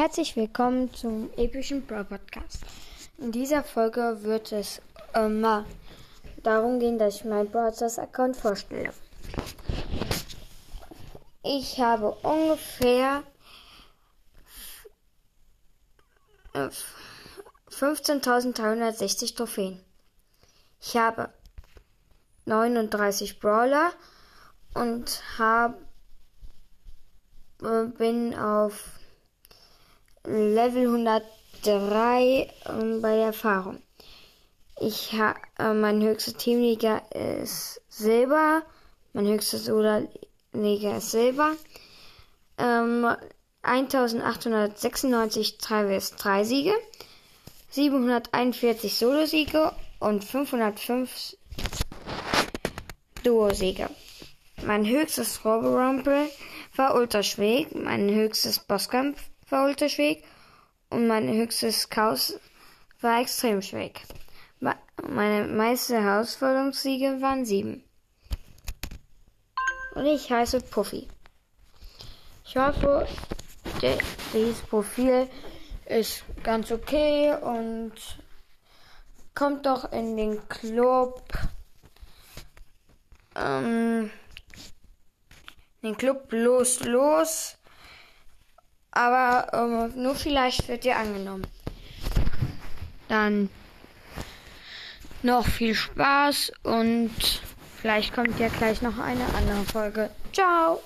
Herzlich willkommen zum epischen Brawl Podcast. In dieser Folge wird es mal darum gehen, dass ich meinen Browsers Account vorstelle. Ich habe ungefähr 15.360 Trophäen. Ich habe 39 Brawler und habe bin auf Level 103 ähm, bei Erfahrung. Ich habe äh, mein höchster Teamliga ist Silber, mein höchster Solo-Liga ist Silber. Ähm, 1896 3 vs 3 Siege, 741 Solo-Siege und 505 Duo-Siege. Mein höchstes Robo-Rumble war ultra schwierig, mein höchstes Bosskampf war ultra schwierig und mein höchstes Chaos war extrem schwierig. Meine meisten Herausforderungssiege waren sieben. Und ich heiße Puffy. Ich hoffe, dieses Profil ist ganz okay und kommt doch in den Club. Ähm, den Club los, los. Aber ähm, nur vielleicht wird ihr angenommen. Dann noch viel Spaß und vielleicht kommt ja gleich noch eine andere Folge. Ciao!